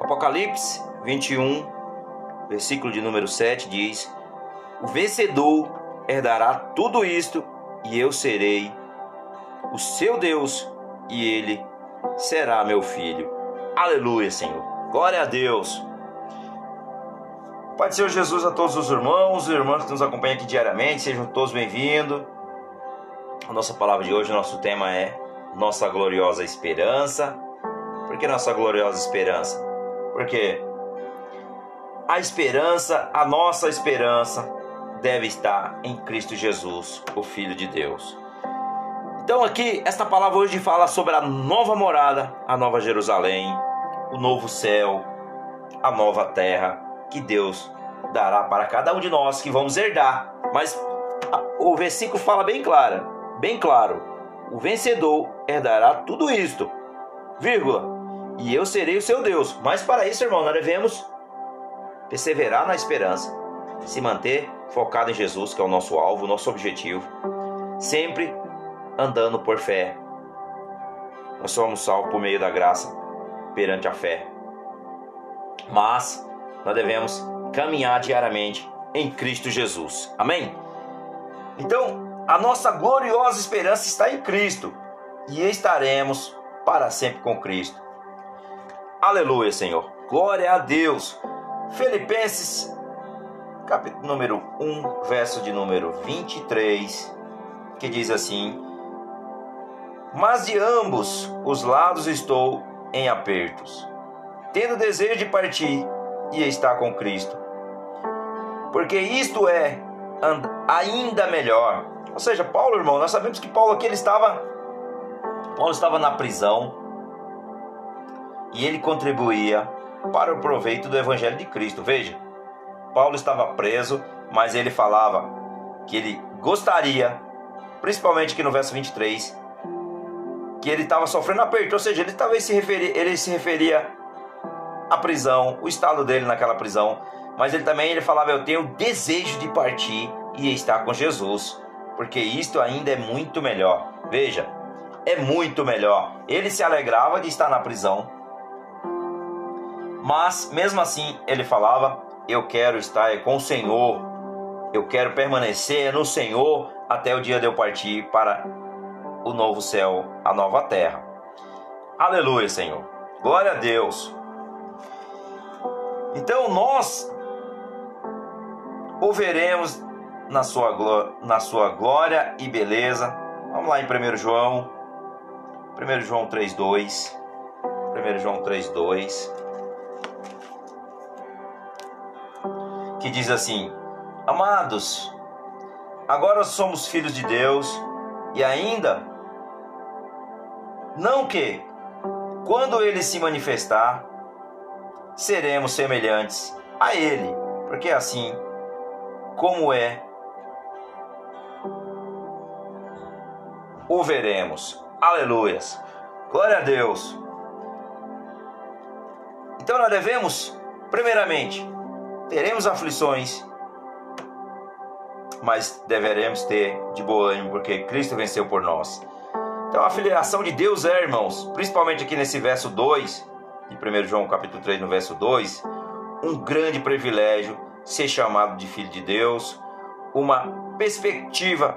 Apocalipse 21, versículo de número 7 diz: O vencedor herdará tudo isto, e eu serei o seu Deus, e ele será meu filho. Aleluia, Senhor. Glória a Deus. Pai do Senhor Jesus a todos os irmãos e irmãs que nos acompanham aqui diariamente, sejam todos bem-vindos. A nossa palavra de hoje, nosso tema é Nossa Gloriosa Esperança. Por que nossa gloriosa esperança? Porque a esperança, a nossa esperança, deve estar em Cristo Jesus, o Filho de Deus. Então, aqui, esta palavra hoje fala sobre a nova morada, a nova Jerusalém, o novo céu, a nova terra que Deus dará para cada um de nós que vamos herdar. Mas o versículo fala bem claro, bem claro: o vencedor herdará tudo isto, vírgula, e eu serei o seu Deus. Mas para isso, irmão, nós devemos perseverar na esperança, se manter focado em Jesus, que é o nosso alvo, o nosso objetivo, sempre andando por fé. Nós somos salvos por meio da graça, perante a fé. Mas nós devemos caminhar diariamente em Cristo Jesus. Amém? Então, a nossa gloriosa esperança está em Cristo e estaremos para sempre com Cristo. Aleluia, Senhor. Glória a Deus. Filipenses, capítulo número 1, verso de número 23, que diz assim: Mas de ambos os lados estou em apertos, tendo desejo de partir e estar com Cristo. Porque isto é ainda melhor. Ou seja, Paulo, irmão, nós sabemos que Paulo aqui ele estava Paulo estava na prisão, e ele contribuía para o proveito do Evangelho de Cristo. Veja, Paulo estava preso, mas ele falava que ele gostaria, principalmente aqui no verso 23, que ele estava sofrendo aperto, ou seja, ele talvez se referia, ele se referia à prisão, o estado dele naquela prisão, mas ele também ele falava: Eu tenho desejo de partir e estar com Jesus, porque isto ainda é muito melhor. Veja, é muito melhor. Ele se alegrava de estar na prisão, mas mesmo assim ele falava: Eu quero estar com o Senhor, eu quero permanecer no Senhor até o dia de eu partir para o novo céu, a nova terra. Aleluia, Senhor. Glória a Deus. Então nós o veremos na sua, na sua glória e beleza. Vamos lá em 1 João. 1 João 3,2. 1 João 3,2. Que diz assim: Amados, agora somos filhos de Deus e ainda não que quando ele se manifestar seremos semelhantes a ele, porque é assim como é o veremos. Aleluias. Glória a Deus. Então nós devemos, primeiramente, teremos aflições, mas deveremos ter de bom ânimo, porque Cristo venceu por nós. Então a filiação de Deus é, irmãos, principalmente aqui nesse verso 2, de 1 João capítulo 3, no verso 2, um grande privilégio ser chamado de filho de Deus, uma perspectiva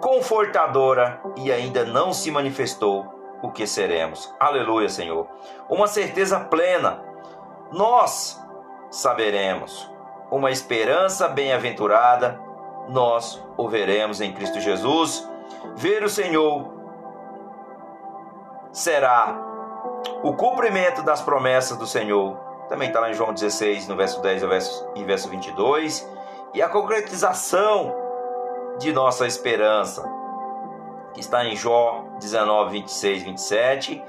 confortadora e ainda não se manifestou o que seremos. Aleluia, Senhor. Uma certeza plena nós saberemos. Uma esperança bem-aventurada, nós o veremos em Cristo Jesus. Ver o Senhor será o cumprimento das promessas do Senhor. Também está lá em João 16, no verso 10 e verso 22. E a concretização de nossa esperança, que está em Jó 19, 26, 27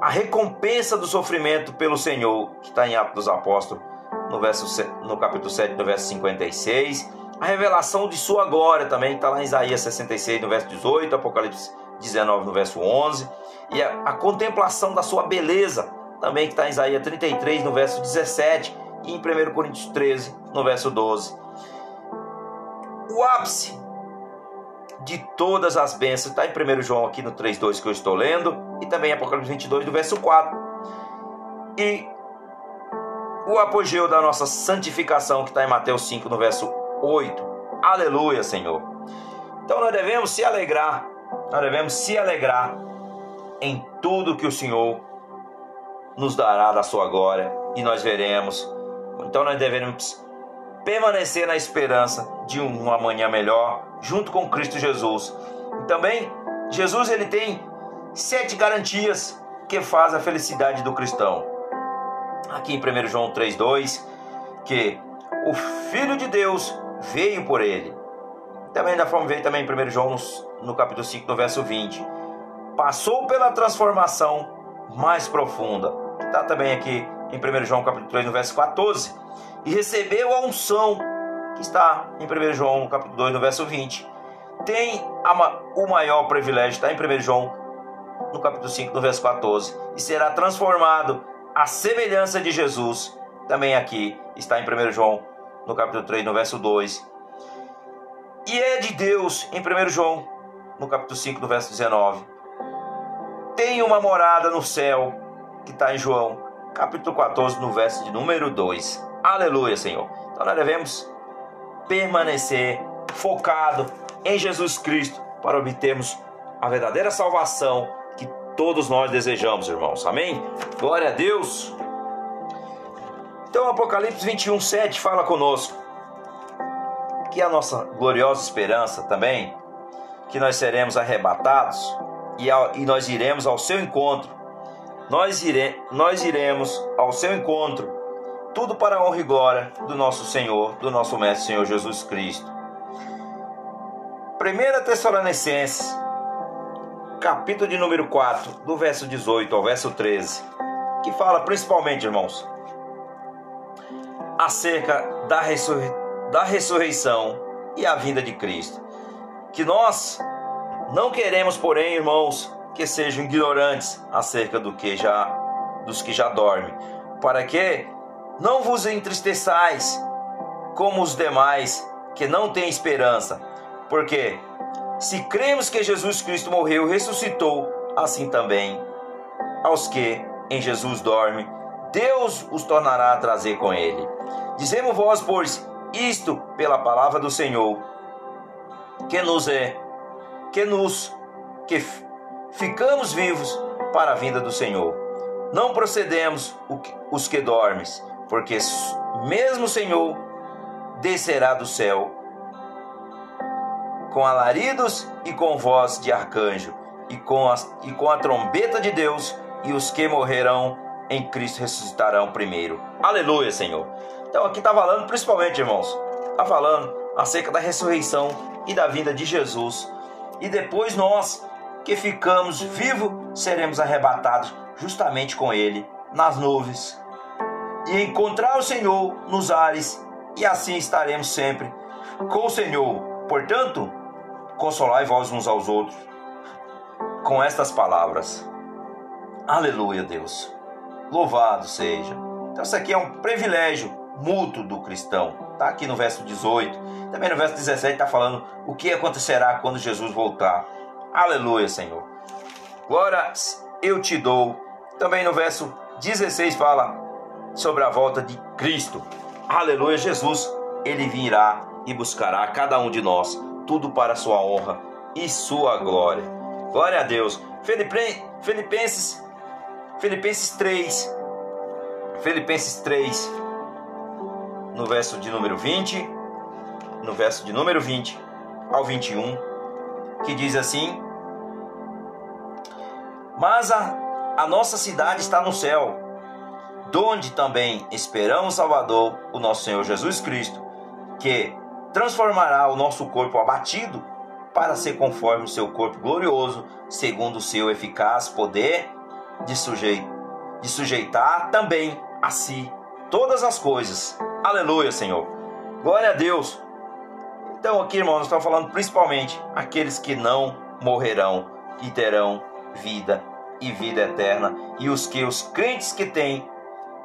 a recompensa do sofrimento pelo Senhor, que está em Atos dos Apóstolos, no, verso, no capítulo 7, no verso 56. A revelação de sua glória também está lá em Isaías 66, no verso 18, Apocalipse 19, no verso 11. E a, a contemplação da sua beleza, também está em Isaías 33, no verso 17. E em 1 Coríntios 13, no verso 12. O ápice de todas as bênçãos. Está em 1 João aqui no 3,2 que eu estou lendo. E também Apocalipse 22, do verso 4. E o apogeu da nossa santificação, que está em Mateus 5, no verso 8. Aleluia, Senhor. Então nós devemos se alegrar, nós devemos se alegrar em tudo que o Senhor nos dará da sua glória e nós veremos. Então nós devemos permanecer na esperança de um amanhã melhor junto com Cristo Jesus. E também Jesus ele tem sete garantias que faz a felicidade do cristão. Aqui em 1 João 3:2 que o filho de Deus veio por ele. Também da forma veio também em 1 João no, capítulo 5, no verso 20. Passou pela transformação mais profunda. Está também aqui em 1 João capítulo 3, no verso 14. E recebeu a unção, que está em 1 João capítulo 2, no verso 20. Tem a, o maior privilégio, está em 1 João no capítulo 5, no verso 14. E será transformado à semelhança de Jesus. Também aqui está em 1 João no capítulo 3, no verso 2. E é de Deus, em 1 João, no capítulo 5, no verso 19. Tem uma morada no céu, que está em João, capítulo 14, no verso de número 2. Aleluia, Senhor. Então nós devemos permanecer focado em Jesus Cristo para obtermos a verdadeira salvação que todos nós desejamos, irmãos. Amém? Glória a Deus. Então, Apocalipse 21, 7 fala conosco que a nossa gloriosa esperança também, que nós seremos arrebatados e, ao, e nós iremos ao seu encontro. Nós, ire, nós iremos ao seu encontro, tudo para a honra e glória do nosso Senhor, do nosso Mestre Senhor Jesus Cristo. 1 Tessalonicenses, capítulo de número 4, do verso 18 ao verso 13, que fala principalmente, irmãos, acerca da, ressur da ressurreição e a vinda de Cristo. Que nós não queremos, porém, irmãos, que sejam ignorantes acerca do que já dos que já dormem, para que não vos entristeçais como os demais que não têm esperança, porque se cremos que Jesus Cristo morreu e ressuscitou, assim também aos que em Jesus dormem, Deus os tornará a trazer com ele. Dizemos vós, pois, isto pela palavra do Senhor, que nos é, que nos, que ficamos vivos para a vinda do Senhor. Não procedemos os que dormes, porque mesmo o Senhor descerá do céu com alaridos e com voz de arcanjo e com, a, e com a trombeta de Deus, e os que morrerão em Cristo ressuscitarão primeiro. Aleluia, Senhor. Então aqui está falando principalmente, irmãos, está falando acerca da ressurreição e da vinda de Jesus. E depois nós que ficamos vivos seremos arrebatados justamente com Ele nas nuvens e encontrar o Senhor nos ares e assim estaremos sempre com o Senhor. Portanto, consolai vós uns aos outros com estas palavras. Aleluia, Deus. Louvado seja. Então, isso aqui é um privilégio mútuo do cristão. Está aqui no verso 18. Também no verso 17 está falando o que acontecerá quando Jesus voltar. Aleluia, Senhor. Glória eu te dou. Também no verso 16 fala sobre a volta de Cristo. Aleluia, Jesus, ele virá e buscará cada um de nós, tudo para sua honra e sua glória. Glória a Deus. Filipenses Filipenses 3 Filipenses 3 no verso de número 20, no verso de número 20 ao 21, que diz assim: Mas a, a nossa cidade está no céu, donde também esperamos Salvador, o nosso Senhor Jesus Cristo, que transformará o nosso corpo abatido para ser conforme o seu corpo glorioso, segundo o seu eficaz poder de, sujeit, de sujeitar também a si todas as coisas Aleluia, Senhor. Glória a Deus. Então, aqui, irmãos, nós estamos falando principalmente aqueles que não morrerão e terão vida e vida eterna. E os que os crentes que têm,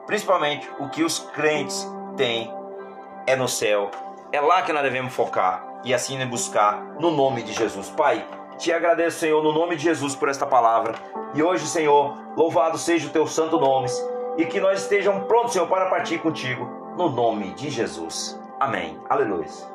principalmente o que os crentes têm, é no céu. É lá que nós devemos focar. e assim buscar no nome de Jesus. Pai, te agradeço, Senhor, no nome de Jesus por esta palavra. E hoje, Senhor, louvado seja o teu santo nome e que nós estejamos prontos, Senhor, para partir contigo no nome de Jesus. Amém. Aleluia.